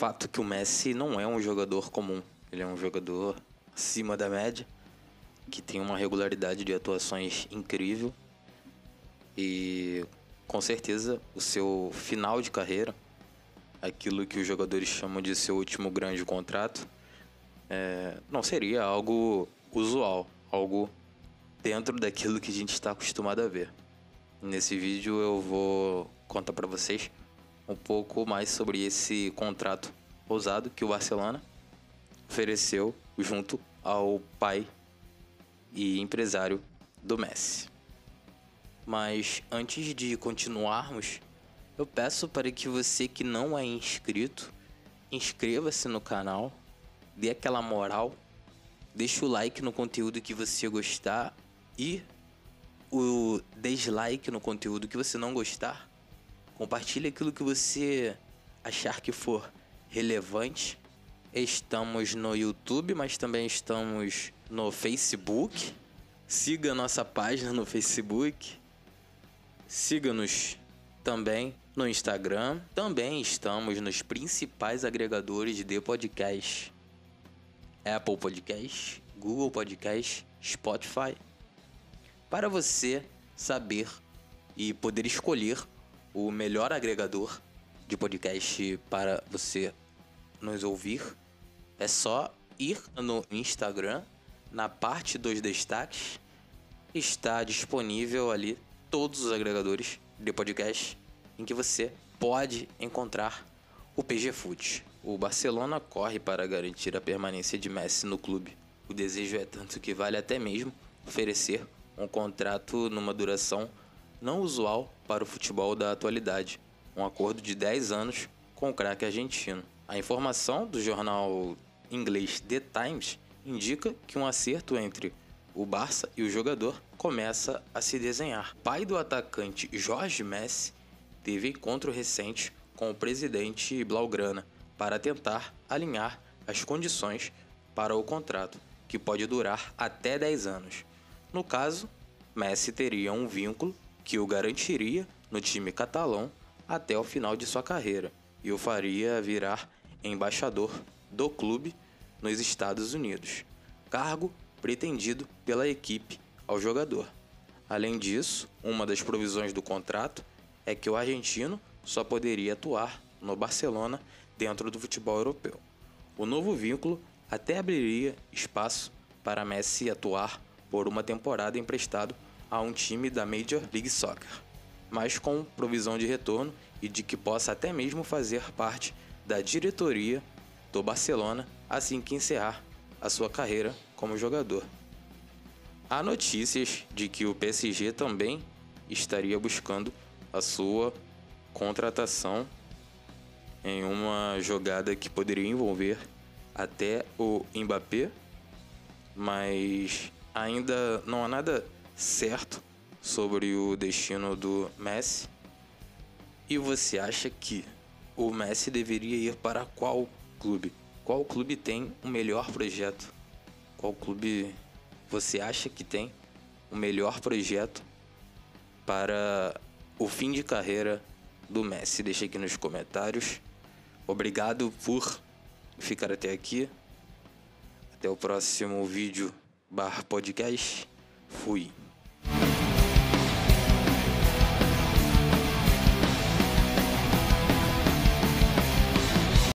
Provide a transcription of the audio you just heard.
fato que o Messi não é um jogador comum. Ele é um jogador acima da média, que tem uma regularidade de atuações incrível. E com certeza o seu final de carreira, aquilo que os jogadores chamam de seu último grande contrato, é, não seria algo usual, algo dentro daquilo que a gente está acostumado a ver. Nesse vídeo eu vou contar para vocês um pouco mais sobre esse contrato ousado que o Barcelona ofereceu junto ao pai e empresário do Messi. Mas antes de continuarmos, eu peço para que você que não é inscrito, inscreva-se no canal, dê aquela moral, deixe o like no conteúdo que você gostar e o dislike no conteúdo que você não gostar. Compartilhe aquilo que você achar que for relevante. Estamos no YouTube, mas também estamos no Facebook. Siga nossa página no Facebook. Siga-nos também no Instagram. Também estamos nos principais agregadores de podcast: Apple Podcast, Google Podcast, Spotify. Para você saber e poder escolher o melhor agregador de podcast para você nos ouvir, é só ir no Instagram, na parte dos destaques, está disponível ali todos os agregadores de podcast em que você pode encontrar o PG Foot. O Barcelona corre para garantir a permanência de Messi no clube. O desejo é tanto que vale até mesmo oferecer um contrato numa duração não usual para o futebol da atualidade, um acordo de 10 anos com o craque argentino. A informação do jornal inglês The Times indica que um acerto entre o Barça e o jogador começa a se desenhar. Pai do atacante Jorge Messi teve encontro recente com o presidente Blaugrana para tentar alinhar as condições para o contrato, que pode durar até 10 anos. No caso, Messi teria um vínculo que o garantiria no time catalão até o final de sua carreira e o faria virar embaixador do clube nos Estados Unidos, cargo pretendido pela equipe ao jogador. Além disso, uma das provisões do contrato é que o argentino só poderia atuar no Barcelona dentro do futebol europeu. O novo vínculo até abriria espaço para Messi atuar por uma temporada emprestado a um time da Major League Soccer, mas com provisão de retorno e de que possa até mesmo fazer parte da diretoria do Barcelona assim que encerrar a sua carreira como jogador. Há notícias de que o PSG também estaria buscando a sua contratação em uma jogada que poderia envolver até o Mbappé, mas ainda não há nada certo sobre o destino do Messi. E você acha que o Messi deveria ir para qual clube? Qual clube tem o melhor projeto? Qual clube você acha que tem o melhor projeto para o fim de carreira do Messi? Deixa aqui nos comentários. Obrigado por ficar até aqui. Até o próximo vídeo barra podcast. Fui.